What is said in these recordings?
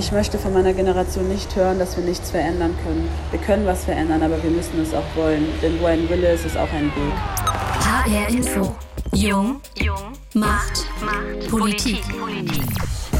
Ich möchte von meiner Generation nicht hören, dass wir nichts verändern können. Wir können was verändern, aber wir müssen es auch wollen. Denn wo ein Wille ist, ist auch ein Weg. HR Info. Jung. Jung. Macht. Macht. Politik. Politik.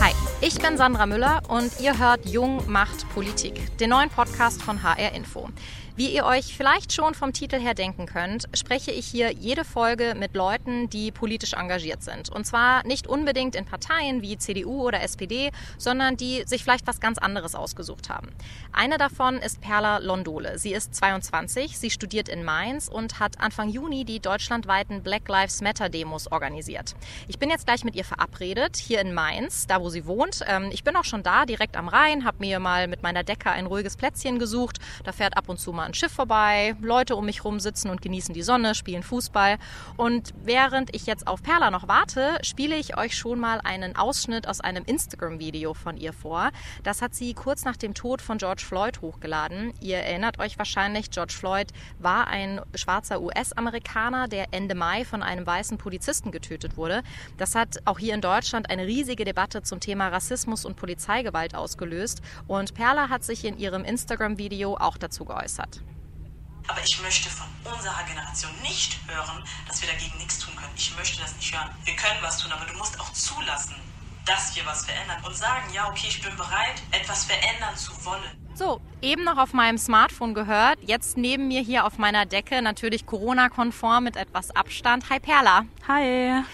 Hi, ich bin Sandra Müller und ihr hört Jung macht Politik, den neuen Podcast von HR Info. Wie ihr euch vielleicht schon vom Titel her denken könnt, spreche ich hier jede Folge mit Leuten, die politisch engagiert sind. Und zwar nicht unbedingt in Parteien wie CDU oder SPD, sondern die sich vielleicht was ganz anderes ausgesucht haben. Eine davon ist Perla Londole. Sie ist 22, sie studiert in Mainz und hat Anfang Juni die deutschlandweiten Black Lives Matter Demos organisiert. Ich bin jetzt gleich mit ihr verabredet, hier in Mainz, da wo sie wohnt. Ähm, ich bin auch schon da, direkt am Rhein, habe mir mal mit meiner Decke ein ruhiges Plätzchen gesucht. Da fährt ab und zu mal ein Schiff vorbei, Leute um mich rum sitzen und genießen die Sonne, spielen Fußball. Und während ich jetzt auf Perla noch warte, spiele ich euch schon mal einen Ausschnitt aus einem Instagram-Video von ihr vor. Das hat sie kurz nach dem Tod von George Floyd hochgeladen. Ihr erinnert euch wahrscheinlich, George Floyd war ein schwarzer US-Amerikaner, der Ende Mai von einem weißen Polizisten getötet wurde. Das hat auch hier in Deutschland eine riesige Debatte zum Thema Rassismus und Polizeigewalt ausgelöst. Und Perla hat sich in ihrem Instagram-Video auch dazu geäußert. Aber ich möchte von unserer Generation nicht hören, dass wir dagegen nichts tun können. Ich möchte das nicht hören. Wir können was tun, aber du musst auch zulassen, dass wir was verändern und sagen, ja, okay, ich bin bereit, etwas verändern zu wollen. So, eben noch auf meinem Smartphone gehört, jetzt neben mir hier auf meiner Decke, natürlich Corona-konform mit etwas Abstand. Hi Perla. Hi.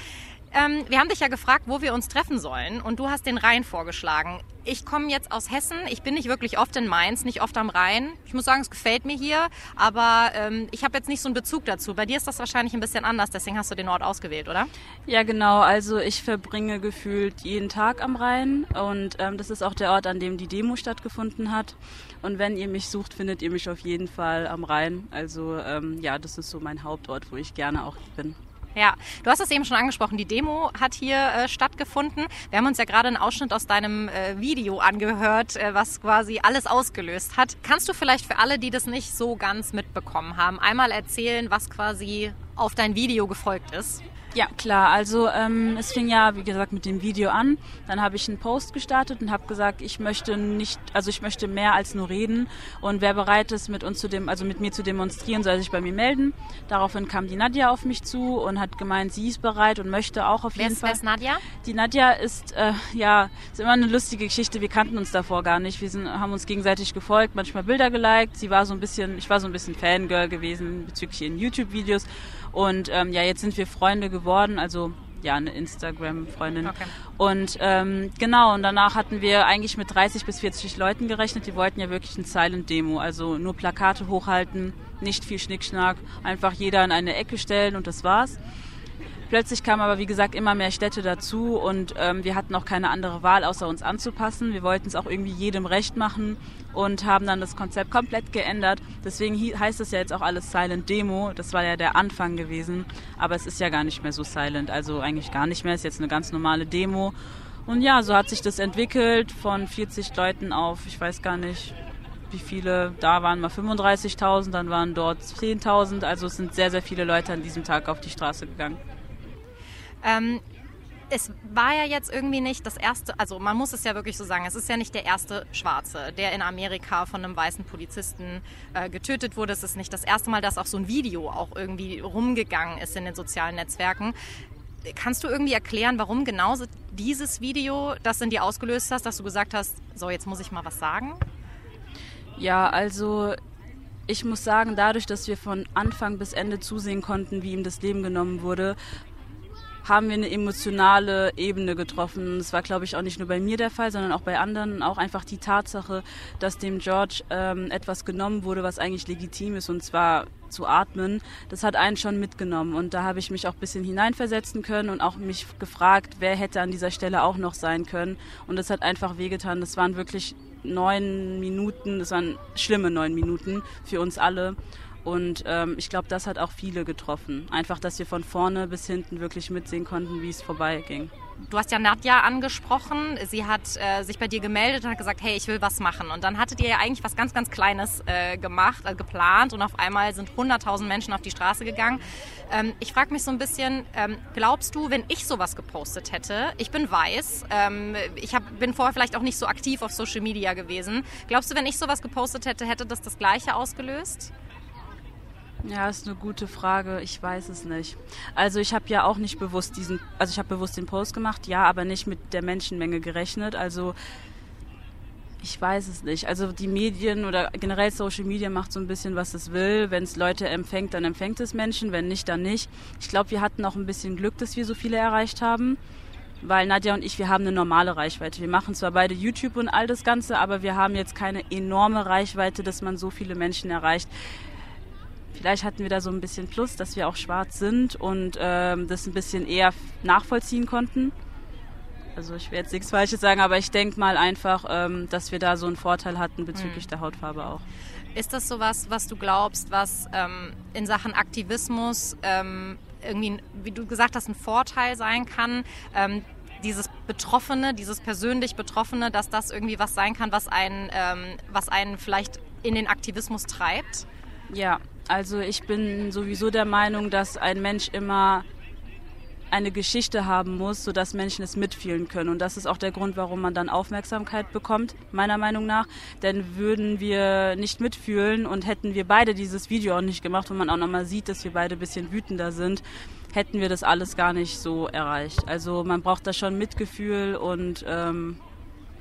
Ähm, wir haben dich ja gefragt, wo wir uns treffen sollen und du hast den Rhein vorgeschlagen. Ich komme jetzt aus Hessen. Ich bin nicht wirklich oft in Mainz, nicht oft am Rhein. Ich muss sagen, es gefällt mir hier, aber ähm, ich habe jetzt nicht so einen Bezug dazu. Bei dir ist das wahrscheinlich ein bisschen anders, deswegen hast du den Ort ausgewählt, oder? Ja, genau. Also ich verbringe gefühlt jeden Tag am Rhein und ähm, das ist auch der Ort, an dem die Demo stattgefunden hat. Und wenn ihr mich sucht, findet ihr mich auf jeden Fall am Rhein. Also ähm, ja, das ist so mein Hauptort, wo ich gerne auch bin. Ja, du hast es eben schon angesprochen. Die Demo hat hier äh, stattgefunden. Wir haben uns ja gerade einen Ausschnitt aus deinem äh, Video angehört, äh, was quasi alles ausgelöst hat. Kannst du vielleicht für alle, die das nicht so ganz mitbekommen haben, einmal erzählen, was quasi auf dein Video gefolgt ist? Ja, klar. Also ähm, es fing ja, wie gesagt, mit dem Video an. Dann habe ich einen Post gestartet und habe gesagt, ich möchte nicht, also ich möchte mehr als nur reden. Und wer bereit ist, mit uns zu dem, also mit mir zu demonstrieren, soll sich bei mir melden. Daraufhin kam die Nadja auf mich zu und hat gemeint, sie ist bereit und möchte auch auf wer jeden ist, Fall. Wer ist Nadja? Die Nadja ist, äh, ja, ist immer eine lustige Geschichte. Wir kannten uns davor gar nicht. Wir sind, haben uns gegenseitig gefolgt, manchmal Bilder geliked. Sie war so ein bisschen, ich war so ein bisschen Fangirl gewesen bezüglich ihren YouTube-Videos. Und ähm, ja, jetzt sind wir Freunde geworden, also ja, eine Instagram-Freundin. Okay. Und ähm, genau, und danach hatten wir eigentlich mit 30 bis 40 Leuten gerechnet. Die wollten ja wirklich ein Silent-Demo, also nur Plakate hochhalten, nicht viel Schnickschnack, einfach jeder in eine Ecke stellen und das war's. Plötzlich kamen aber, wie gesagt, immer mehr Städte dazu und ähm, wir hatten auch keine andere Wahl, außer uns anzupassen. Wir wollten es auch irgendwie jedem recht machen und haben dann das Konzept komplett geändert. Deswegen heißt es ja jetzt auch alles Silent Demo. Das war ja der Anfang gewesen, aber es ist ja gar nicht mehr so silent, also eigentlich gar nicht mehr. Es ist jetzt eine ganz normale Demo. Und ja, so hat sich das entwickelt von 40 Leuten auf, ich weiß gar nicht, wie viele, da waren mal 35.000, dann waren dort 10.000. Also es sind sehr, sehr viele Leute an diesem Tag auf die Straße gegangen. Ähm, es war ja jetzt irgendwie nicht das erste, also man muss es ja wirklich so sagen, es ist ja nicht der erste Schwarze, der in Amerika von einem weißen Polizisten äh, getötet wurde. Es ist nicht das erste Mal, dass auch so ein Video auch irgendwie rumgegangen ist in den sozialen Netzwerken. Kannst du irgendwie erklären, warum genau dieses Video das in dir ausgelöst hast, dass du gesagt hast, so jetzt muss ich mal was sagen? Ja, also ich muss sagen, dadurch, dass wir von Anfang bis Ende zusehen konnten, wie ihm das Leben genommen wurde, haben wir eine emotionale Ebene getroffen. Das war, glaube ich, auch nicht nur bei mir der Fall, sondern auch bei anderen. Auch einfach die Tatsache, dass dem George ähm, etwas genommen wurde, was eigentlich legitim ist, und zwar zu atmen, das hat einen schon mitgenommen. Und da habe ich mich auch ein bisschen hineinversetzen können und auch mich gefragt, wer hätte an dieser Stelle auch noch sein können. Und das hat einfach wehgetan. Das waren wirklich neun Minuten, das waren schlimme neun Minuten für uns alle. Und ähm, ich glaube, das hat auch viele getroffen. Einfach, dass wir von vorne bis hinten wirklich mitsehen konnten, wie es vorbeiging. Du hast ja Nadja angesprochen. Sie hat äh, sich bei dir gemeldet und hat gesagt, hey, ich will was machen. Und dann hattet ihr ja eigentlich was ganz, ganz Kleines äh, gemacht, äh, geplant. Und auf einmal sind 100.000 Menschen auf die Straße gegangen. Ähm, ich frage mich so ein bisschen, ähm, glaubst du, wenn ich sowas gepostet hätte, ich bin weiß, ähm, ich hab, bin vorher vielleicht auch nicht so aktiv auf Social Media gewesen. Glaubst du, wenn ich sowas gepostet hätte, hätte das das Gleiche ausgelöst? Ja, ist eine gute Frage. Ich weiß es nicht. Also ich habe ja auch nicht bewusst diesen, also ich habe bewusst den Post gemacht, ja, aber nicht mit der Menschenmenge gerechnet. Also ich weiß es nicht. Also die Medien oder generell Social Media macht so ein bisschen, was es will. Wenn es Leute empfängt, dann empfängt es Menschen. Wenn nicht, dann nicht. Ich glaube, wir hatten auch ein bisschen Glück, dass wir so viele erreicht haben. Weil Nadja und ich, wir haben eine normale Reichweite. Wir machen zwar beide YouTube und all das Ganze, aber wir haben jetzt keine enorme Reichweite, dass man so viele Menschen erreicht. Vielleicht hatten wir da so ein bisschen Plus, dass wir auch schwarz sind und ähm, das ein bisschen eher nachvollziehen konnten. Also ich werde jetzt nichts Falsches sagen, aber ich denke mal einfach, ähm, dass wir da so einen Vorteil hatten bezüglich mhm. der Hautfarbe auch. Ist das sowas, was du glaubst, was ähm, in Sachen Aktivismus ähm, irgendwie, wie du gesagt hast, ein Vorteil sein kann? Ähm, dieses Betroffene, dieses persönlich Betroffene, dass das irgendwie was sein kann, was einen, ähm, was einen vielleicht in den Aktivismus treibt? Ja, also ich bin sowieso der Meinung, dass ein Mensch immer eine Geschichte haben muss, sodass Menschen es mitfühlen können. Und das ist auch der Grund, warum man dann Aufmerksamkeit bekommt, meiner Meinung nach. Denn würden wir nicht mitfühlen und hätten wir beide dieses Video auch nicht gemacht, wo man auch nochmal sieht, dass wir beide ein bisschen wütender sind, hätten wir das alles gar nicht so erreicht. Also man braucht da schon Mitgefühl und ähm,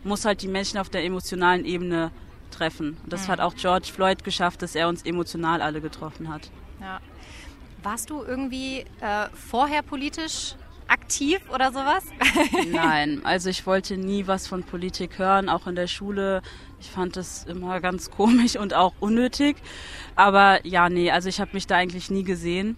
muss halt die Menschen auf der emotionalen Ebene treffen. Und das mhm. hat auch George Floyd geschafft, dass er uns emotional alle getroffen hat. Ja. Warst du irgendwie äh, vorher politisch aktiv oder sowas? Nein, also ich wollte nie was von Politik hören, auch in der Schule. Ich fand das immer ganz komisch und auch unnötig. Aber ja, nee, also ich habe mich da eigentlich nie gesehen.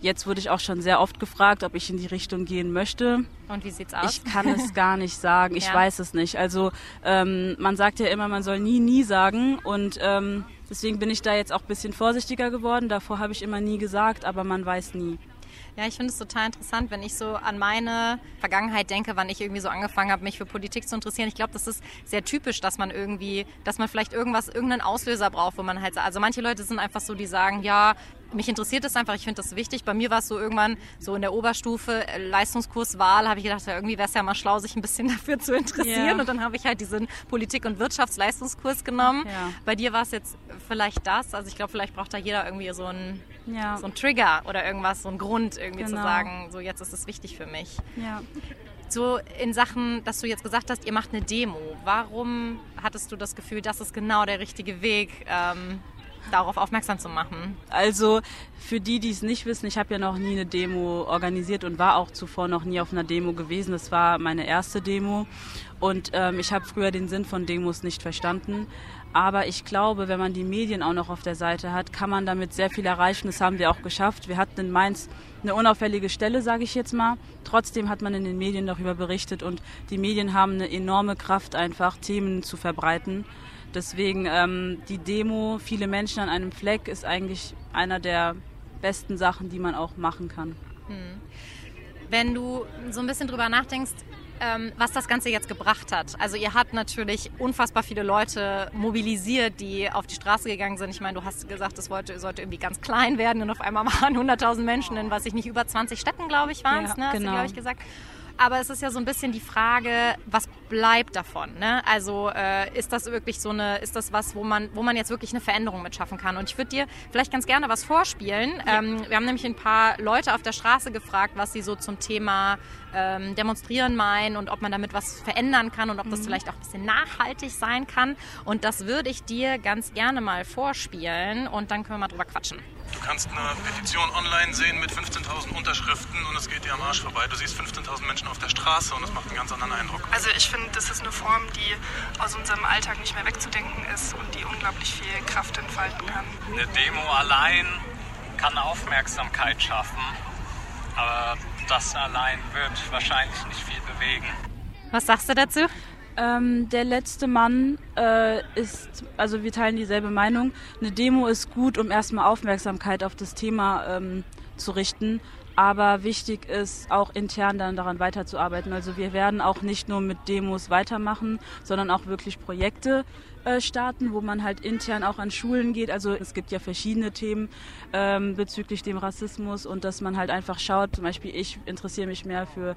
Jetzt wurde ich auch schon sehr oft gefragt, ob ich in die Richtung gehen möchte. Und wie sieht's aus? Ich kann es gar nicht sagen. Ich ja. weiß es nicht. Also ähm, man sagt ja immer, man soll nie, nie sagen. Und ähm, deswegen bin ich da jetzt auch ein bisschen vorsichtiger geworden. Davor habe ich immer nie gesagt, aber man weiß nie. Ja, ich finde es total interessant, wenn ich so an meine Vergangenheit denke, wann ich irgendwie so angefangen habe, mich für Politik zu interessieren. Ich glaube, das ist sehr typisch, dass man irgendwie, dass man vielleicht irgendwas, irgendeinen Auslöser braucht, wo man halt, also manche Leute sind einfach so, die sagen, ja, mich interessiert das einfach, ich finde das wichtig. Bei mir war es so irgendwann so in der Oberstufe äh, Leistungskurswahl, habe ich gedacht, ja, irgendwie wäre es ja mal schlau, sich ein bisschen dafür zu interessieren. Yeah. Und dann habe ich halt diesen Politik- und Wirtschaftsleistungskurs genommen. Ja. Bei dir war es jetzt vielleicht das. Also ich glaube, vielleicht braucht da jeder irgendwie so einen, ja. so einen Trigger oder irgendwas, so einen Grund irgendwie genau. zu sagen, so jetzt ist es wichtig für mich. Ja. So in Sachen, dass du jetzt gesagt hast, ihr macht eine Demo. Warum hattest du das Gefühl, das ist genau der richtige Weg? Ähm, darauf aufmerksam zu machen? Also für die, die es nicht wissen, ich habe ja noch nie eine Demo organisiert und war auch zuvor noch nie auf einer Demo gewesen. Das war meine erste Demo und ähm, ich habe früher den Sinn von Demos nicht verstanden. Aber ich glaube, wenn man die Medien auch noch auf der Seite hat, kann man damit sehr viel erreichen. Das haben wir auch geschafft. Wir hatten in Mainz eine unauffällige Stelle, sage ich jetzt mal. Trotzdem hat man in den Medien darüber berichtet und die Medien haben eine enorme Kraft, einfach Themen zu verbreiten. Deswegen ähm, die Demo, viele Menschen an einem Fleck, ist eigentlich einer der besten Sachen, die man auch machen kann. Hm. Wenn du so ein bisschen drüber nachdenkst, ähm, was das Ganze jetzt gebracht hat. Also ihr habt natürlich unfassbar viele Leute mobilisiert, die auf die Straße gegangen sind. Ich meine, du hast gesagt, es sollte, sollte irgendwie ganz klein werden und auf einmal waren 100.000 Menschen in, was ich nicht, über 20 Städten, glaube ich, waren es, ja, ne? Hast genau. du, glaube ich, gesagt. Aber es ist ja so ein bisschen die Frage, was bleibt davon? Ne? Also äh, ist das wirklich so eine, ist das was, wo man, wo man jetzt wirklich eine Veränderung mit schaffen kann? Und ich würde dir vielleicht ganz gerne was vorspielen. Ja. Ähm, wir haben nämlich ein paar Leute auf der Straße gefragt, was sie so zum Thema ähm, Demonstrieren meinen und ob man damit was verändern kann und ob das mhm. vielleicht auch ein bisschen nachhaltig sein kann. Und das würde ich dir ganz gerne mal vorspielen und dann können wir mal drüber quatschen. Du kannst eine Petition online sehen mit 15.000 Unterschriften und es geht dir am Arsch vorbei. Du siehst 15.000 Menschen auf der Straße und es macht einen ganz anderen Eindruck. Also ich finde, das ist eine Form, die aus unserem Alltag nicht mehr wegzudenken ist und die unglaublich viel Kraft entfalten kann. Eine Demo allein kann Aufmerksamkeit schaffen, aber das allein wird wahrscheinlich nicht viel bewegen. Was sagst du dazu? Ähm, der letzte Mann äh, ist, also wir teilen dieselbe Meinung. Eine Demo ist gut, um erstmal Aufmerksamkeit auf das Thema ähm, zu richten. Aber wichtig ist auch intern dann daran weiterzuarbeiten. Also wir werden auch nicht nur mit Demos weitermachen, sondern auch wirklich Projekte äh, starten, wo man halt intern auch an Schulen geht. Also es gibt ja verschiedene Themen ähm, bezüglich dem Rassismus und dass man halt einfach schaut, zum Beispiel ich interessiere mich mehr für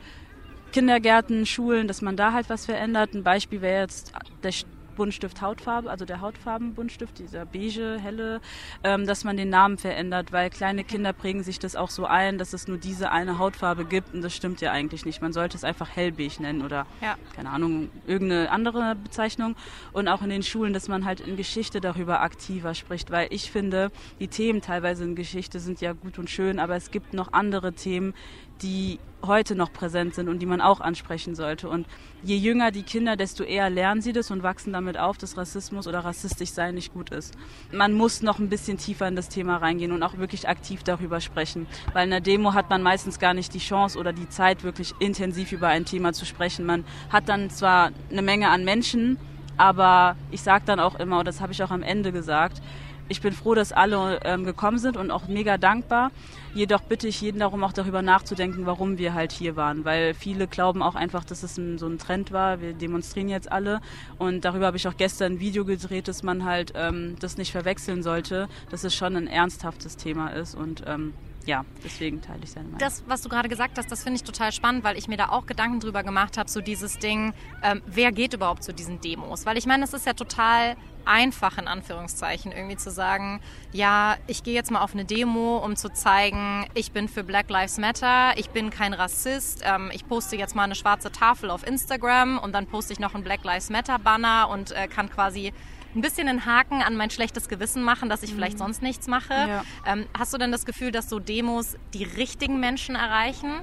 Kindergärten, Schulen, dass man da halt was verändert. Ein Beispiel wäre jetzt der Buntstift Hautfarbe, also der Hautfarbenbuntstift, dieser beige, helle, ähm, dass man den Namen verändert, weil kleine Kinder prägen sich das auch so ein, dass es nur diese eine Hautfarbe gibt und das stimmt ja eigentlich nicht. Man sollte es einfach hellbeige nennen oder, ja. keine Ahnung, irgendeine andere Bezeichnung. Und auch in den Schulen, dass man halt in Geschichte darüber aktiver spricht, weil ich finde, die Themen teilweise in Geschichte sind ja gut und schön, aber es gibt noch andere Themen, die heute noch präsent sind und die man auch ansprechen sollte. Und je jünger die Kinder, desto eher lernen sie das und wachsen damit auf, dass Rassismus oder rassistisch sein nicht gut ist. Man muss noch ein bisschen tiefer in das Thema reingehen und auch wirklich aktiv darüber sprechen. Weil in der Demo hat man meistens gar nicht die Chance oder die Zeit, wirklich intensiv über ein Thema zu sprechen. Man hat dann zwar eine Menge an Menschen, aber ich sage dann auch immer, und das habe ich auch am Ende gesagt, ich bin froh, dass alle ähm, gekommen sind und auch mega dankbar. Jedoch bitte ich jeden darum, auch darüber nachzudenken, warum wir halt hier waren. Weil viele glauben auch einfach, dass es ein, so ein Trend war. Wir demonstrieren jetzt alle. Und darüber habe ich auch gestern ein Video gedreht, dass man halt ähm, das nicht verwechseln sollte, dass es schon ein ernsthaftes Thema ist. Und ähm, ja, deswegen teile ich seine Meinung. Das, was du gerade gesagt hast, das finde ich total spannend, weil ich mir da auch Gedanken drüber gemacht habe, so dieses Ding, ähm, wer geht überhaupt zu diesen Demos? Weil ich meine, es ist ja total einfach in Anführungszeichen irgendwie zu sagen, ja, ich gehe jetzt mal auf eine Demo, um zu zeigen, ich bin für Black Lives Matter, ich bin kein Rassist, ähm, ich poste jetzt mal eine schwarze Tafel auf Instagram und dann poste ich noch ein Black Lives Matter Banner und äh, kann quasi ein bisschen einen Haken an mein schlechtes Gewissen machen, dass ich vielleicht mhm. sonst nichts mache. Ja. Ähm, hast du denn das Gefühl, dass so Demos die richtigen Menschen erreichen?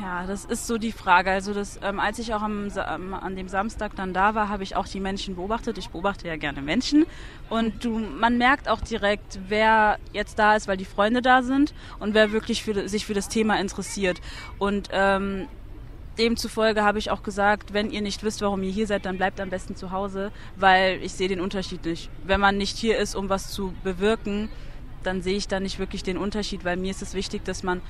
Ja, das ist so die Frage. Also das, ähm, als ich auch am, ähm, an dem Samstag dann da war, habe ich auch die Menschen beobachtet. Ich beobachte ja gerne Menschen und du, man merkt auch direkt, wer jetzt da ist, weil die Freunde da sind und wer wirklich für, sich für das Thema interessiert. Und ähm, demzufolge habe ich auch gesagt, wenn ihr nicht wisst, warum ihr hier seid, dann bleibt am besten zu Hause, weil ich sehe den Unterschied nicht. Wenn man nicht hier ist, um was zu bewirken, dann sehe ich da nicht wirklich den Unterschied, weil mir ist es wichtig, dass man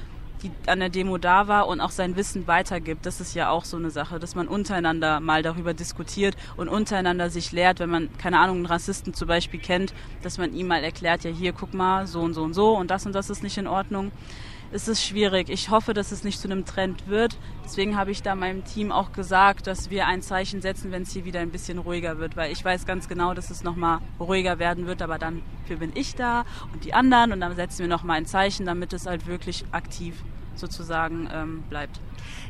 die an der Demo da war und auch sein Wissen weitergibt. Das ist ja auch so eine Sache, dass man untereinander mal darüber diskutiert und untereinander sich lehrt, wenn man, keine Ahnung, einen Rassisten zum Beispiel kennt, dass man ihm mal erklärt, ja hier, guck mal, so und so und so und das und das ist nicht in Ordnung. Es ist schwierig. Ich hoffe, dass es nicht zu einem Trend wird. Deswegen habe ich da meinem Team auch gesagt, dass wir ein Zeichen setzen, wenn es hier wieder ein bisschen ruhiger wird, weil ich weiß ganz genau, dass es nochmal ruhiger werden wird, aber dann für bin ich da und die anderen und dann setzen wir nochmal ein Zeichen, damit es halt wirklich aktiv sozusagen ähm, bleibt.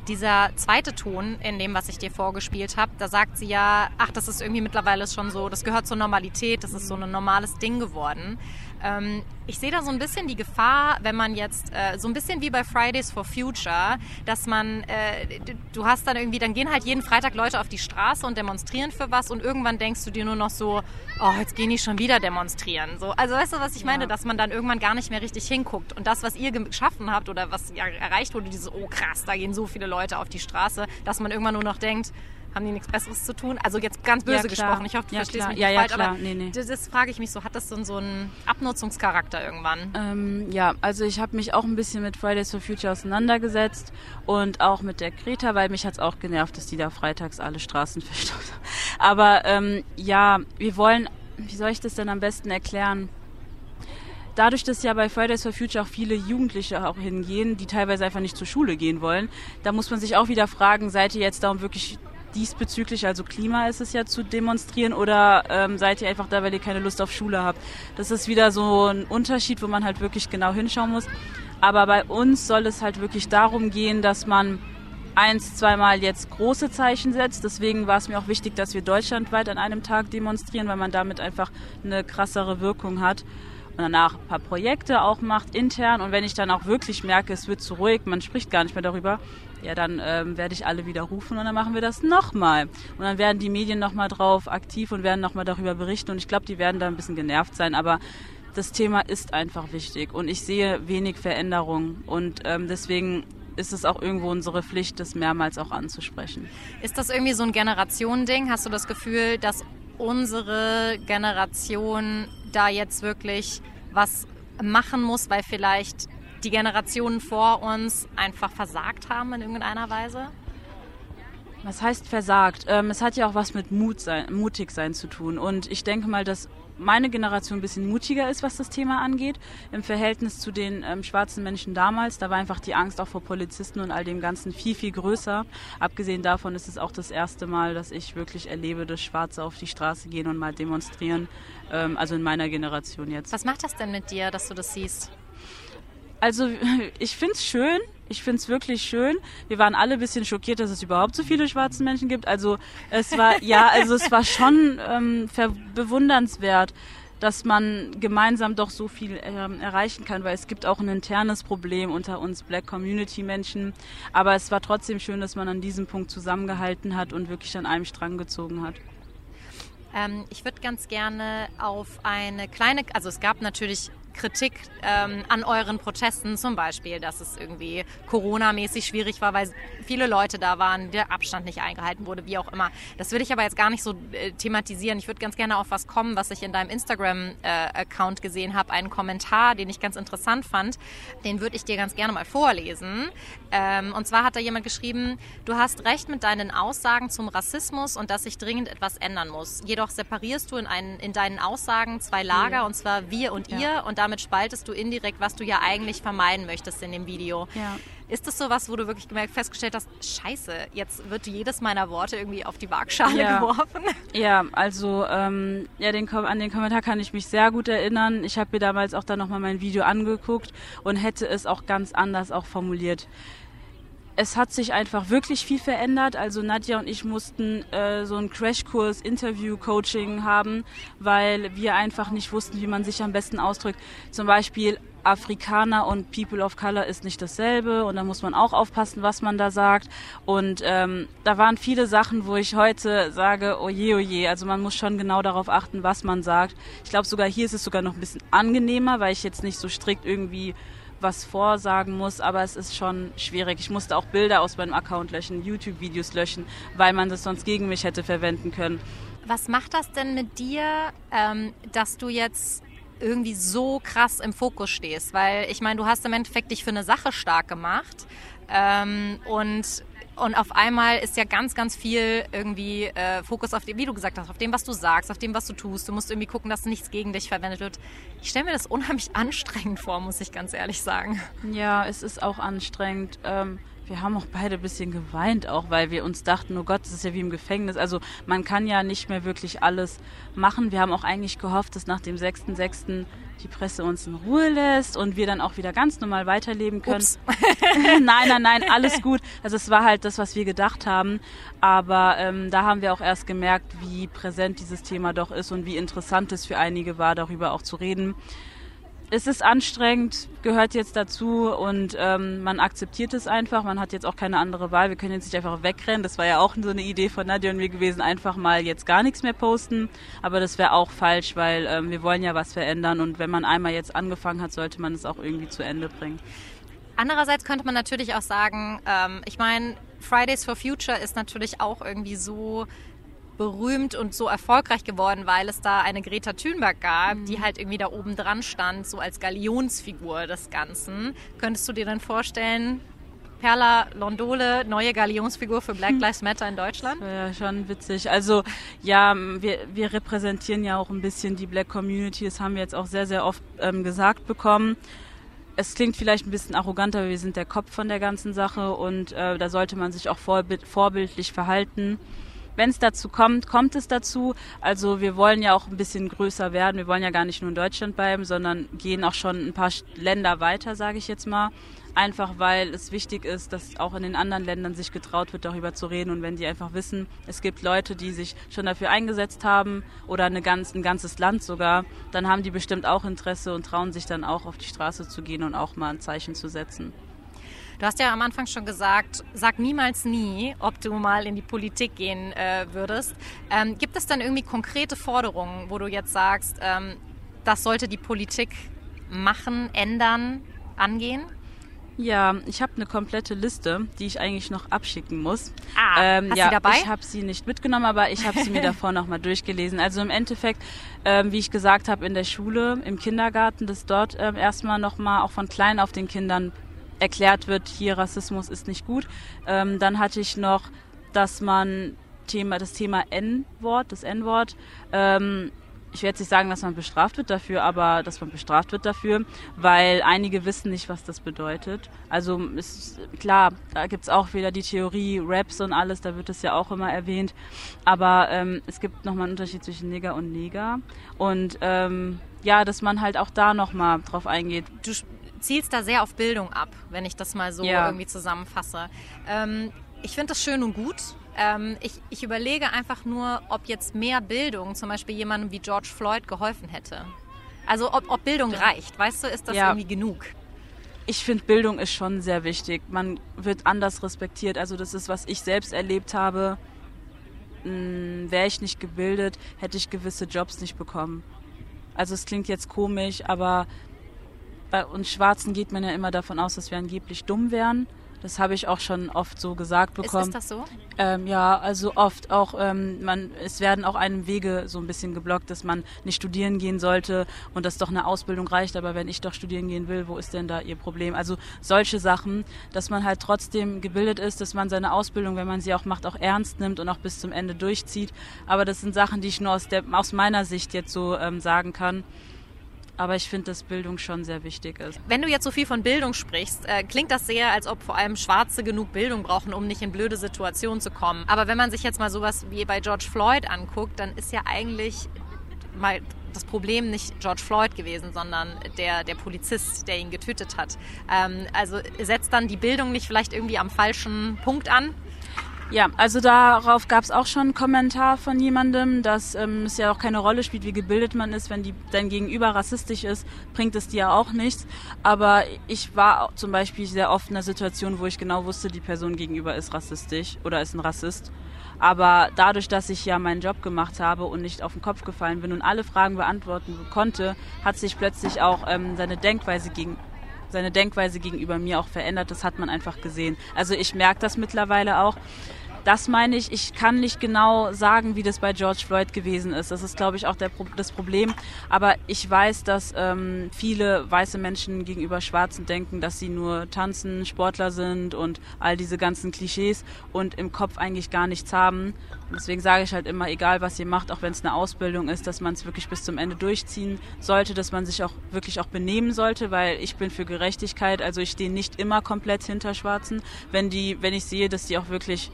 Dieser zweite Ton in dem, was ich dir vorgespielt habe, da sagt sie ja, ach, das ist irgendwie mittlerweile schon so, das gehört zur Normalität, das ist so ein normales Ding geworden. Ähm, ich sehe da so ein bisschen die Gefahr, wenn man jetzt äh, so ein bisschen wie bei Fridays for Future, dass man, äh, du hast dann irgendwie, dann gehen halt jeden Freitag Leute auf die Straße und demonstrieren für was und irgendwann denkst du dir nur noch so, oh, jetzt gehen die schon wieder demonstrieren. So, also weißt du, was ich meine, dass man dann irgendwann gar nicht mehr richtig hinguckt. Und das, was ihr geschaffen habt oder was ja erreicht wurde, dieses, oh krass, da gehen so viele Leute auf die Straße, dass man irgendwann nur noch denkt, haben die nichts Besseres zu tun? Also jetzt ganz böse ja, gesprochen. Ich hoffe, du ja, verstehst klar. mich ja, nicht ja, falsch, klar. aber nee, nee. das, das frage ich mich so, hat das so, so einen Abnutzungscharakter irgendwann? Ähm, ja, also ich habe mich auch ein bisschen mit Fridays for Future auseinandergesetzt und auch mit der Greta, weil mich hat es auch genervt, dass die da freitags alle Straßen verstopft haben. Aber ähm, ja, wir wollen, wie soll ich das denn am besten erklären? dadurch, dass ja bei Fridays for Future auch viele Jugendliche auch hingehen, die teilweise einfach nicht zur Schule gehen wollen, da muss man sich auch wieder fragen, seid ihr jetzt da, um wirklich diesbezüglich, also Klima ist es ja zu demonstrieren oder ähm, seid ihr einfach da, weil ihr keine Lust auf Schule habt? Das ist wieder so ein Unterschied, wo man halt wirklich genau hinschauen muss. Aber bei uns soll es halt wirklich darum gehen, dass man eins, zweimal jetzt große Zeichen setzt. Deswegen war es mir auch wichtig, dass wir deutschlandweit an einem Tag demonstrieren, weil man damit einfach eine krassere Wirkung hat danach ein paar Projekte auch macht intern und wenn ich dann auch wirklich merke, es wird zu ruhig, man spricht gar nicht mehr darüber, ja, dann ähm, werde ich alle wieder rufen und dann machen wir das nochmal. Und dann werden die Medien nochmal drauf aktiv und werden nochmal darüber berichten und ich glaube, die werden da ein bisschen genervt sein, aber das Thema ist einfach wichtig und ich sehe wenig Veränderung und ähm, deswegen ist es auch irgendwo unsere Pflicht, das mehrmals auch anzusprechen. Ist das irgendwie so ein Generationending? Hast du das Gefühl, dass unsere Generation da jetzt wirklich was machen muss, weil vielleicht die Generationen vor uns einfach versagt haben in irgendeiner Weise? Was heißt versagt? Ähm, es hat ja auch was mit Mut sein, mutig sein zu tun. Und ich denke mal, dass meine Generation ein bisschen mutiger ist, was das Thema angeht, im Verhältnis zu den ähm, schwarzen Menschen damals. Da war einfach die Angst auch vor Polizisten und all dem Ganzen viel, viel größer. Abgesehen davon ist es auch das erste Mal, dass ich wirklich erlebe, dass Schwarze auf die Straße gehen und mal demonstrieren. Ähm, also in meiner Generation jetzt. Was macht das denn mit dir, dass du das siehst? Also ich finde es schön. Ich finde es wirklich schön. Wir waren alle ein bisschen schockiert, dass es überhaupt so viele schwarze Menschen gibt. Also es war, ja, also es war schon ähm, bewundernswert, dass man gemeinsam doch so viel ähm, erreichen kann, weil es gibt auch ein internes Problem unter uns Black Community Menschen. Aber es war trotzdem schön, dass man an diesem Punkt zusammengehalten hat und wirklich an einem Strang gezogen hat. Ähm, ich würde ganz gerne auf eine kleine, also es gab natürlich Kritik ähm, an euren Protesten, zum Beispiel, dass es irgendwie Corona-mäßig schwierig war, weil viele Leute da waren, der Abstand nicht eingehalten wurde, wie auch immer. Das würde ich aber jetzt gar nicht so äh, thematisieren. Ich würde ganz gerne auf was kommen, was ich in deinem Instagram-Account äh, gesehen habe, einen Kommentar, den ich ganz interessant fand. Den würde ich dir ganz gerne mal vorlesen. Ähm, und zwar hat da jemand geschrieben, du hast recht mit deinen Aussagen zum Rassismus und dass sich dringend etwas ändern muss. Jedoch separierst du in, einen, in deinen Aussagen zwei Lager, ja. und zwar wir und ja. ihr. Und damit spaltest du indirekt, was du ja eigentlich vermeiden möchtest in dem Video. Ja. Ist das so was, wo du wirklich gemerkt, festgestellt hast, scheiße, jetzt wird jedes meiner Worte irgendwie auf die Waagschale ja. geworfen? Ja, also ähm, ja, den, an den Kommentar kann ich mich sehr gut erinnern. Ich habe mir damals auch dann nochmal mein Video angeguckt und hätte es auch ganz anders auch formuliert es hat sich einfach wirklich viel verändert. Also Nadja und ich mussten äh, so einen Crashkurs Interview-Coaching haben, weil wir einfach nicht wussten, wie man sich am besten ausdrückt. Zum Beispiel Afrikaner und People of Color ist nicht dasselbe und da muss man auch aufpassen, was man da sagt. Und ähm, da waren viele Sachen, wo ich heute sage, oje, oje, also man muss schon genau darauf achten, was man sagt. Ich glaube sogar hier ist es sogar noch ein bisschen angenehmer, weil ich jetzt nicht so strikt irgendwie was vorsagen muss, aber es ist schon schwierig. Ich musste auch Bilder aus meinem Account löschen, YouTube-Videos löschen, weil man das sonst gegen mich hätte verwenden können. Was macht das denn mit dir, ähm, dass du jetzt irgendwie so krass im Fokus stehst? Weil ich meine, du hast im Endeffekt dich für eine Sache stark gemacht ähm, und und auf einmal ist ja ganz, ganz viel irgendwie äh, Fokus auf dem, wie du gesagt hast, auf dem, was du sagst, auf dem, was du tust. Du musst irgendwie gucken, dass nichts gegen dich verwendet wird. Ich stelle mir das unheimlich anstrengend vor, muss ich ganz ehrlich sagen. Ja, es ist auch anstrengend. Ähm wir haben auch beide ein bisschen geweint, auch weil wir uns dachten, oh Gott, das ist ja wie im Gefängnis. Also man kann ja nicht mehr wirklich alles machen. Wir haben auch eigentlich gehofft, dass nach dem 6.6. die Presse uns in Ruhe lässt und wir dann auch wieder ganz normal weiterleben können. nein, nein, nein, alles gut. Also es war halt das, was wir gedacht haben. Aber ähm, da haben wir auch erst gemerkt, wie präsent dieses Thema doch ist und wie interessant es für einige war, darüber auch zu reden es ist anstrengend, gehört jetzt dazu und ähm, man akzeptiert es einfach. Man hat jetzt auch keine andere Wahl. Wir können jetzt nicht einfach wegrennen. Das war ja auch so eine Idee von Nadja und mir gewesen, einfach mal jetzt gar nichts mehr posten. Aber das wäre auch falsch, weil ähm, wir wollen ja was verändern und wenn man einmal jetzt angefangen hat, sollte man es auch irgendwie zu Ende bringen. Andererseits könnte man natürlich auch sagen, ähm, ich meine, Fridays for Future ist natürlich auch irgendwie so berühmt und so erfolgreich geworden, weil es da eine Greta Thunberg gab, mhm. die halt irgendwie da oben dran stand, so als Galionsfigur des Ganzen. Könntest du dir dann vorstellen, Perla Londole, neue Galionsfigur für Black Lives Matter in Deutschland? Ja, schon witzig. Also ja, wir, wir repräsentieren ja auch ein bisschen die Black Community. Das haben wir jetzt auch sehr, sehr oft ähm, gesagt bekommen. Es klingt vielleicht ein bisschen arrogant, aber wir sind der Kopf von der ganzen Sache und äh, da sollte man sich auch vorbild, vorbildlich verhalten wenn es dazu kommt, kommt es dazu. Also wir wollen ja auch ein bisschen größer werden. Wir wollen ja gar nicht nur in Deutschland bleiben, sondern gehen auch schon ein paar Länder weiter, sage ich jetzt mal. Einfach weil es wichtig ist, dass auch in den anderen Ländern sich getraut wird, darüber zu reden. Und wenn die einfach wissen, es gibt Leute, die sich schon dafür eingesetzt haben oder eine ganz, ein ganzes Land sogar, dann haben die bestimmt auch Interesse und trauen sich dann auch auf die Straße zu gehen und auch mal ein Zeichen zu setzen. Du hast ja am Anfang schon gesagt, sag niemals nie, ob du mal in die Politik gehen äh, würdest. Ähm, gibt es dann irgendwie konkrete Forderungen, wo du jetzt sagst, ähm, das sollte die Politik machen, ändern, angehen? Ja, ich habe eine komplette Liste, die ich eigentlich noch abschicken muss. Ah, ähm, hast ja, dabei? Ich habe sie nicht mitgenommen, aber ich habe sie mir davor nochmal durchgelesen. Also im Endeffekt, ähm, wie ich gesagt habe, in der Schule, im Kindergarten, dass dort ähm, erstmal nochmal auch von klein auf den Kindern erklärt wird, hier Rassismus ist nicht gut. Ähm, dann hatte ich noch, dass man Thema, das Thema N-Wort, das N-Wort, ähm, ich werde jetzt nicht sagen, dass man bestraft wird dafür, aber dass man bestraft wird dafür, weil einige wissen nicht, was das bedeutet. Also ist klar, da gibt's auch wieder die Theorie Raps und alles, da wird es ja auch immer erwähnt. Aber ähm, es gibt nochmal einen Unterschied zwischen Nigger und Neger. Und ähm, ja, dass man halt auch da nochmal drauf eingeht. Du zielst da sehr auf Bildung ab, wenn ich das mal so Ja. irgendwie zusammenfasse. Ähm, ich finde das schön und gut. Ähm, ich, ich überlege einfach nur, ob jetzt mehr Bildung zum Beispiel jemandem wie George Floyd geholfen hätte. Also ob, ob Bildung reicht, weißt du, ist das Ja. irgendwie genug? Ich finde, Bildung ist schon sehr wichtig. Man wird anders respektiert. Also das ist, was ich selbst erlebt habe. Wäre ich nicht gebildet, hätte ich gewisse Jobs nicht bekommen. Also es klingt jetzt komisch, aber bei uns Schwarzen geht man ja immer davon aus, dass wir angeblich dumm wären. Das habe ich auch schon oft so gesagt Ist, bekommen. ist das so? Ähm, ja, also oft auch, ähm, man, es werden auch einem Wege so ein bisschen geblockt, dass man nicht studieren gehen sollte und dass doch eine Ausbildung reicht, aber wenn ich doch studieren gehen will, wo ist denn da ihr Problem? Also solche Sachen, dass man halt trotzdem gebildet ist, dass man seine Ausbildung, wenn man sie auch macht, auch ernst nimmt und auch bis zum Ende durchzieht. Aber das sind Sachen, die ich nur aus, der, aus meiner Sicht jetzt so ähm, sagen kann. Aber ich finde, dass Bildung schon sehr wichtig ist. Wenn du jetzt so viel von Bildung sprichst, äh, klingt das sehr, als ob vor allem Schwarze genug Bildung brauchen, um nicht in blöde Situationen zu kommen. Aber wenn man sich jetzt mal sowas wie bei George Floyd anguckt, dann ist ja eigentlich mal das Problem nicht George Floyd gewesen, sondern der, der Polizist, der ihn getötet hat. Ähm, also setzt dann die Bildung nicht vielleicht irgendwie am falschen Punkt an? Ja, also darauf gab es auch schon einen Kommentar von jemandem, dass ähm, es ja auch keine Rolle spielt, wie gebildet man ist. Wenn die, dein Gegenüber rassistisch ist, bringt es dir auch nichts. Aber ich war zum Beispiel sehr oft in einer Situation, wo ich genau wusste, die Person gegenüber ist rassistisch oder ist ein Rassist. Aber dadurch, dass ich ja meinen Job gemacht habe und nicht auf den Kopf gefallen bin und alle Fragen beantworten konnte, hat sich plötzlich auch ähm, seine Denkweise gegen seine Denkweise gegenüber mir auch verändert. Das hat man einfach gesehen. Also ich merke das mittlerweile auch. Das meine ich, ich kann nicht genau sagen, wie das bei George Floyd gewesen ist. Das ist, glaube ich, auch der, das Problem. Aber ich weiß, dass ähm, viele weiße Menschen gegenüber Schwarzen denken, dass sie nur tanzen, Sportler sind und all diese ganzen Klischees und im Kopf eigentlich gar nichts haben. Und deswegen sage ich halt immer, egal was ihr macht, auch wenn es eine Ausbildung ist, dass man es wirklich bis zum Ende durchziehen sollte, dass man sich auch wirklich auch benehmen sollte, weil ich bin für Gerechtigkeit. Also ich stehe nicht immer komplett hinter Schwarzen. Wenn die, wenn ich sehe, dass die auch wirklich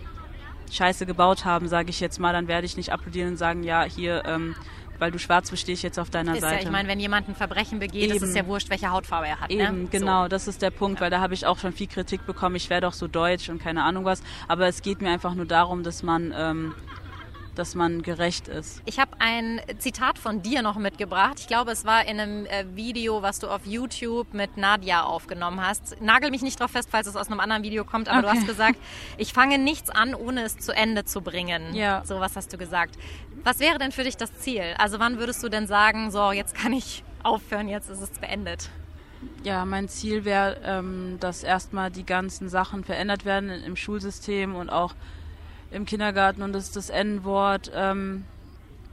Scheiße gebaut haben, sage ich jetzt mal, dann werde ich nicht applaudieren und sagen, ja, hier, ähm, weil du schwarz bist, stehe ich jetzt auf deiner Ist Seite. ja, ich meine, wenn jemand ein Verbrechen begeht, ist es Eben. ja wurscht, welche Hautfarbe er hat. Eben, ne? genau, So. das ist der Punkt, weil da habe ich auch schon viel Kritik bekommen, ich wäre doch so deutsch und keine Ahnung was. Aber es geht mir einfach nur darum, dass man, ähm, dass man gerecht ist. Ich habe ein Zitat von dir noch mitgebracht. Ich glaube, es war in einem äh, Video, was du auf YouTube mit Nadia aufgenommen hast. Nagel mich nicht drauf fest, falls es aus einem anderen Video kommt, aber du Okay. hast gesagt, ich fange nichts an, ohne es zu Ende zu bringen. Ja. So was hast du gesagt. Was wäre denn für dich das Ziel? Also wann würdest du denn sagen, so jetzt kann ich aufhören, jetzt ist es beendet? Ja, mein Ziel wäre, ähm, dass erstmal die ganzen Sachen verändert werden im Schulsystem und auch im Kindergarten und dass das N-Wort ähm,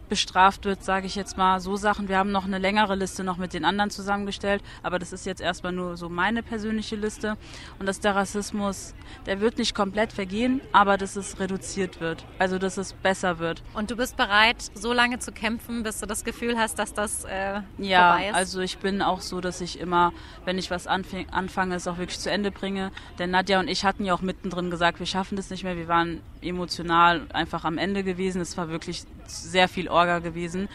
bestraft wird, sage ich jetzt mal. So Sachen. Wir haben noch eine längere Liste noch mit den anderen zusammengestellt, aber das ist jetzt erstmal nur so meine persönliche Liste. Und dass der Rassismus, der wird nicht komplett vergehen, aber dass es reduziert wird. Also dass es besser wird. Und du bist bereit, so lange zu kämpfen, bis du das Gefühl hast, dass das äh, Ja, vorbei ist? also ich bin auch so, dass ich immer, wenn ich was anfange, es auch wirklich zu Ende bringe. Denn Nadja und ich hatten ja auch mittendrin gesagt, wir schaffen das nicht mehr. Wir waren emotional einfach am Ende gewesen. Es war wirklich sehr viel Orga gewesen.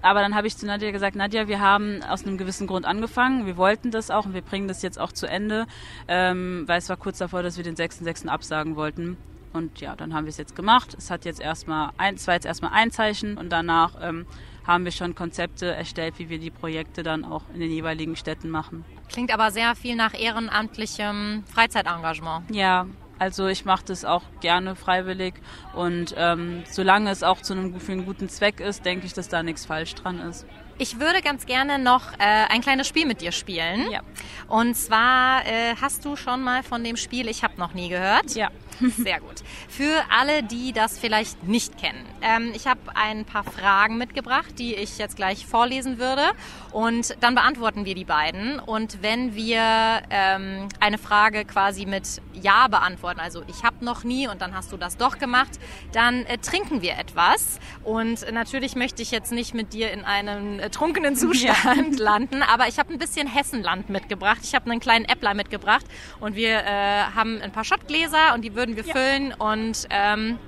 Aber dann habe ich zu Nadja gesagt, Nadja, wir haben aus einem gewissen Grund angefangen. Wir wollten das auch und wir bringen das jetzt auch zu Ende, ähm, weil es war kurz davor, dass wir den 6.6. absagen wollten. Und ja, dann haben wir es jetzt gemacht. Es hat jetzt erstmal ein, es war jetzt erstmal ein Zeichen und danach ähm, haben wir schon Konzepte erstellt, wie wir die Projekte dann auch in den jeweiligen Städten machen. Klingt aber sehr viel nach ehrenamtlichem Freizeitengagement. Ja, also ich mache das auch gerne freiwillig und ähm, solange es auch zu einem, für einen guten Zweck ist, denke ich, dass da nichts falsch dran ist. Ich würde ganz gerne noch äh, ein kleines Spiel mit dir spielen. Ja. Und zwar äh, hast du schon mal von dem Spiel Ich habe noch nie gehört. Ja. Sehr gut. Für alle, die das vielleicht nicht kennen. Ähm, ich habe ein paar Fragen mitgebracht, die ich jetzt gleich vorlesen würde. Und dann beantworten wir die beiden. Und wenn wir ähm, eine Frage quasi mit Ja beantworten, also ich habe noch nie und dann hast du das doch gemacht, dann äh, trinken wir etwas. Und natürlich möchte ich jetzt nicht mit dir in einem äh, trunkenen Zustand landen, aber ich habe ein bisschen Hessenland mitgebracht. Ich habe einen kleinen Äppler mitgebracht und wir äh, haben ein paar Schottgläser und die würden wir füllen und ähm,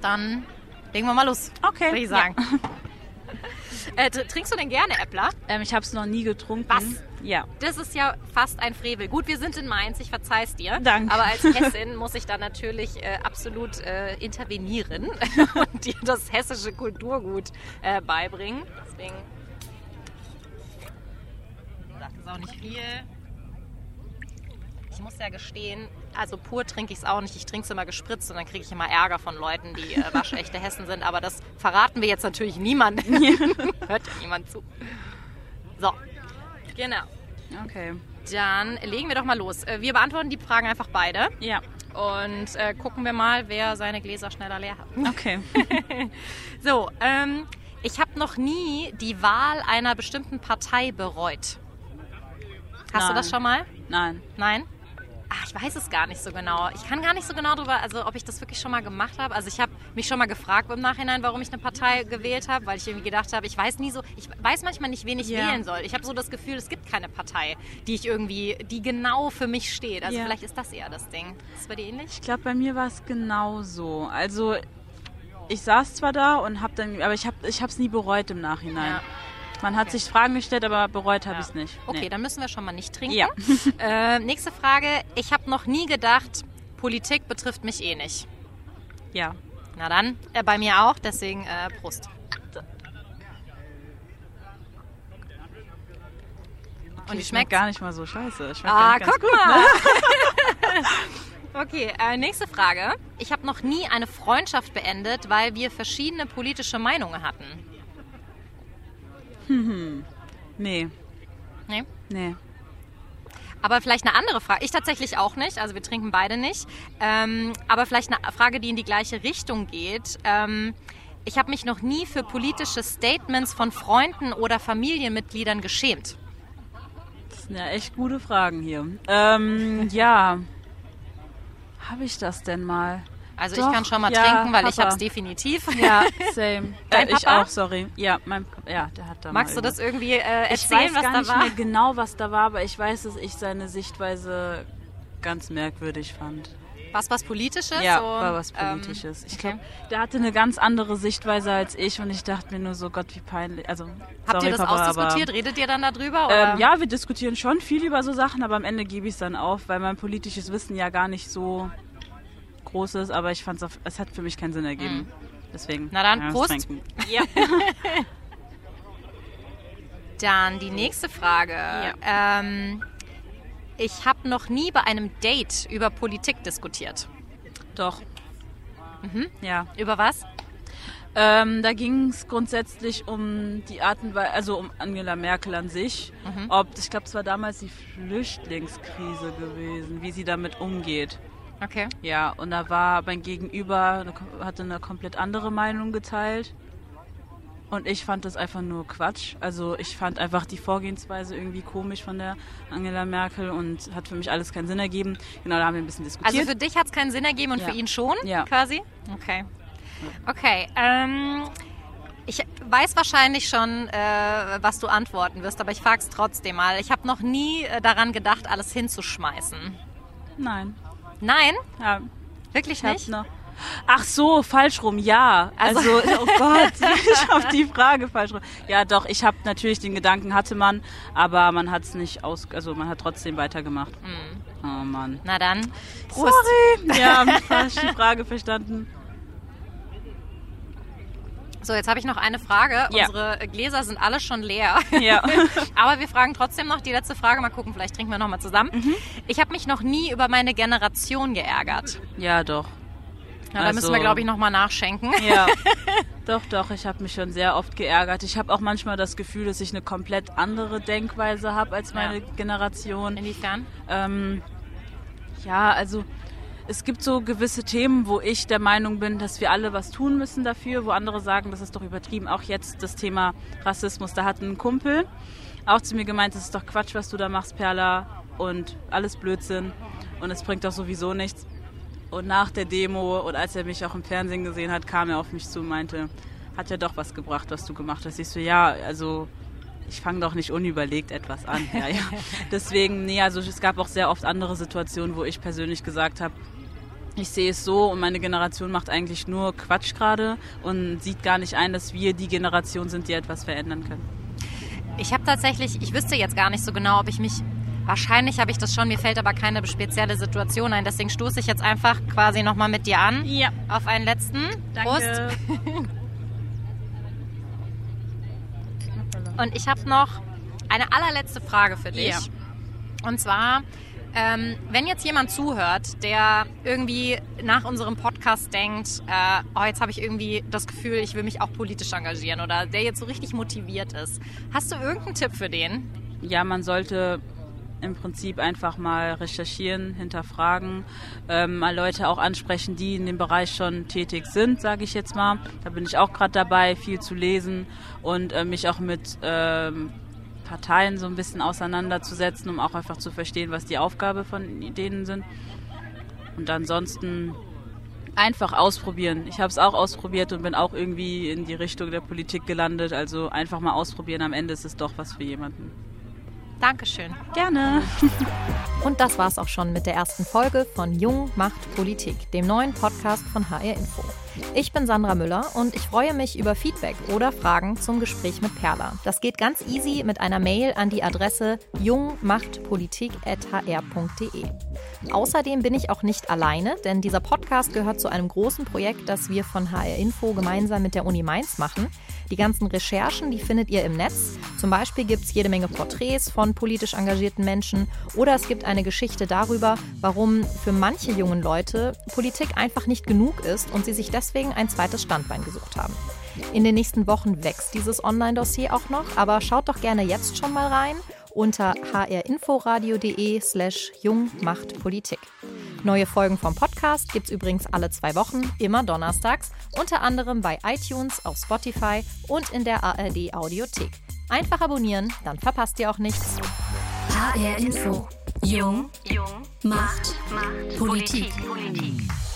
dann legen wir mal los. Okay. Würde ich sagen. Äh, tr- trinkst du denn gerne Äppler? Ähm, ich habe es noch nie getrunken. Was? Ja. Das ist ja fast ein Frevel. Gut, wir sind in Mainz, ich verzeih's dir. Danke. Aber als Hessin muss ich da natürlich äh, absolut äh, intervenieren und dir das hessische Kulturgut äh, beibringen. Deswegen. Das ist auch nicht viel. Ich muss ja gestehen, also pur trinke ich es auch nicht. Ich trinke es immer gespritzt und dann kriege ich immer Ärger von Leuten, die äh, waschechte Hessen sind. Aber das verraten wir jetzt natürlich niemandem. Hört ja niemand zu. So, genau. Okay. Dann legen wir doch mal los. Äh, Wir beantworten die Fragen einfach beide Ja. und äh, gucken wir mal, wer seine Gläser schneller leer hat. Okay. So, ähm, ich habe noch nie die Wahl einer bestimmten Partei bereut. Hast du Nein. das schon mal? Nein. Nein? Ach, ich weiß es gar nicht so genau. Ich kann gar nicht so genau drüber, also ob ich das wirklich schon mal gemacht habe. Also ich habe mich schon mal gefragt im Nachhinein, warum ich eine Partei gewählt habe, weil ich irgendwie gedacht habe, ich weiß nie so, ich weiß manchmal nicht, wen ich Ja. wählen soll. Ich habe so das Gefühl, es gibt keine Partei, die ich irgendwie, die genau für mich steht. Also Ja. vielleicht ist das eher das Ding. Ist das bei dir ähnlich? Ich glaube, bei mir war es genauso. Also ich saß zwar da und habe dann, aber ich habe ich es nie bereut im Nachhinein. Ja. Man hat sich Fragen gestellt, aber bereut habe Ja. ich es nicht. Okay, Nee. dann müssen wir schon mal nicht trinken. Ja. Äh, nächste Frage. Ich habe noch nie gedacht, Politik betrifft mich eh nicht. Ja. Na dann, äh, bei mir auch, deswegen äh, Prost. Und wie schmeckt gar nicht mal so scheiße. Schmeckt Ah, guck gut, ne? mal. okay, äh, nächste Frage. Ich habe noch nie eine Freundschaft beendet, weil wir verschiedene politische Meinungen hatten. Nee, Nee? nee. Aber vielleicht eine andere Frage. Ich tatsächlich auch nicht. Also wir trinken beide nicht. Ähm, aber vielleicht eine Frage, die in die gleiche Richtung geht. Ähm, ich habe mich noch nie für politische Statements von Freunden oder Familienmitgliedern geschämt. Das sind ja echt gute Fragen hier. Ähm, ja. Habe ich das denn mal? Also Doch, ich kann schon mal ja, trinken, weil ich Papa. habe es definitiv. Ja, same. Dein ich Papa? auch, sorry. Ja, mein, ja, der hat da Magst du das irgendwie äh, Ich erzählen, weiß was gar da nicht war? mehr genau, was da war, aber ich weiß, dass ich seine Sichtweise ganz merkwürdig fand. Was was Politisches? Ja, so, war was ähm, Politisches. ich okay. glaube, der hatte eine ganz andere Sichtweise als ich und ich dachte mir nur so, Gott, wie peinlich. Also, Habt sorry, ihr das Papa, ausdiskutiert? Aber, Redet ihr dann darüber? Ähm, ja, wir diskutieren schon viel über so Sachen, aber am Ende gebe ich es dann auf, weil mein politisches Wissen ja gar nicht so groß ist, aber ich fand es, es hat für mich keinen Sinn ergeben. Deswegen. Mhm. Na dann, ja, Prost. Ja. Dann die nächste Frage. Ähm, ich habe noch nie bei einem Date über Politik diskutiert. Doch. Mhm. Ja. Über was? Ähm, da ging es grundsätzlich um die Art und Weise, also um Angela Merkel an sich. Mhm. Ob, ich glaube, es war damals die Flüchtlingskrise gewesen, wie sie damit umgeht. Okay. Ja, und da war mein Gegenüber, hatte eine komplett andere Meinung geteilt. Und ich fand das einfach nur Quatsch. Also ich fand einfach die Vorgehensweise irgendwie komisch von der Angela Merkel und hat für mich alles keinen Sinn ergeben. Genau, da haben wir ein bisschen diskutiert. Also für dich hat es keinen Sinn ergeben und Ja. für ihn schon, Ja. quasi? Okay. Okay. Ähm, ich weiß wahrscheinlich schon, äh, was du antworten wirst, aber ich frage es trotzdem mal. Ich habe noch nie äh, daran gedacht, alles hinzuschmeißen. Nein. Nein? Ja, Wirklich nicht? noch. Ach so, falsch rum, ja. Also- Also, oh Gott, ich habe die Frage falsch rum. Ja, doch, ich habe natürlich den Gedanken hatte man, aber man hat es nicht aus, also man hat trotzdem weitergemacht. Oh Mann. Na dann. Prost. Sorry. Ja, falsch die Frage verstanden. So, jetzt habe ich noch eine Frage. Ja. Unsere Gläser sind alle schon leer. Ja. Aber wir fragen trotzdem noch die letzte Frage. Mal gucken, vielleicht trinken wir noch mal zusammen. Mhm. Ich habe mich noch nie über meine Generation geärgert. Ja, doch. Ja, da müssen wir, Also- glaube ich, nochmal nachschenken. Ja, doch, doch. Ich habe mich schon sehr oft geärgert. Ich habe auch manchmal das Gefühl, dass ich eine komplett andere Denkweise habe als meine Ja. Generation. Inwiefern? Ähm, ja, also es gibt so gewisse Themen, wo ich der Meinung bin, dass wir alle was tun müssen dafür, wo andere sagen, das ist doch übertrieben. Auch jetzt das Thema Rassismus. Da hat ein Kumpel auch zu mir gemeint, das ist doch Quatsch, was du da machst, Perla. Und alles Blödsinn. Und es bringt doch sowieso nichts. Und nach der Demo und als er mich auch im Fernsehen gesehen hat, kam er auf mich zu und meinte, hat ja doch was gebracht, was du gemacht hast. Ich so, ja, also ich fange doch nicht unüberlegt etwas an. Ja, ja. Deswegen, nee, also es gab auch sehr oft andere Situationen, wo ich persönlich gesagt habe, ich sehe es so und meine Generation macht eigentlich nur Quatsch gerade und sieht gar nicht ein, dass wir die Generation sind, die etwas verändern können. Ich habe tatsächlich, ich wüsste jetzt gar nicht so genau, ob ich mich. Wahrscheinlich habe ich das schon, mir fällt aber keine spezielle Situation ein. Deswegen stoße ich jetzt einfach quasi nochmal mit dir an. Ja. Auf einen letzten. Prost. Und ich habe noch eine allerletzte Frage für dich. Ja. Und zwar, ähm, wenn jetzt jemand zuhört, der irgendwie nach unserem Podcast denkt, äh, oh, jetzt habe ich irgendwie das Gefühl, ich will mich auch politisch engagieren oder der jetzt so richtig motiviert ist, hast du irgendeinen Tipp für den? ja, man sollte im Prinzip einfach mal recherchieren, hinterfragen, ähm, mal Leute auch ansprechen, die in dem Bereich schon tätig sind, sage ich jetzt mal. Da bin ich auch gerade dabei, viel zu lesen und äh, mich auch mit ähm, Parteien so ein bisschen auseinanderzusetzen, um auch einfach zu verstehen, was die Aufgabe von denen sind. Und ansonsten einfach ausprobieren. Ich habe es auch ausprobiert und bin auch irgendwie in die Richtung der Politik gelandet. Also einfach mal ausprobieren. Am Ende ist es doch was für jemanden. Dankeschön. Gerne. Und das war's auch schon mit der ersten Folge von Jung macht Politik, dem neuen Podcast von HR Info. Ich bin Sandra Müller und ich freue mich über Feedback oder Fragen zum Gespräch mit Perla. Das geht ganz easy mit einer Mail an die Adresse jungmachtpolitik.hr.de. Außerdem bin ich auch nicht alleine, denn dieser Podcast gehört zu einem großen Projekt, das wir von HR Info gemeinsam mit der Uni Mainz machen. Die ganzen Recherchen, die findet ihr im Netz. Zum Beispiel gibt es jede Menge Porträts von politisch engagierten Menschen oder es gibt eine Geschichte darüber, warum für manche jungen Leute Politik einfach nicht genug ist und sie sich deswegen ein zweites Standbein gesucht haben. In den nächsten Wochen wächst dieses Online-Dossier auch noch, aber schaut doch gerne jetzt schon mal rein unter hrinforadio.de slash jungmachtpolitik. Neue Folgen vom Podcast gibt's übrigens alle zwei Wochen, immer donnerstags, unter anderem bei iTunes, auf Spotify und in der ARD Audiothek. Einfach abonnieren, dann verpasst ihr auch nichts. HR Info. Jung. Jung. Macht. Politik. Politik.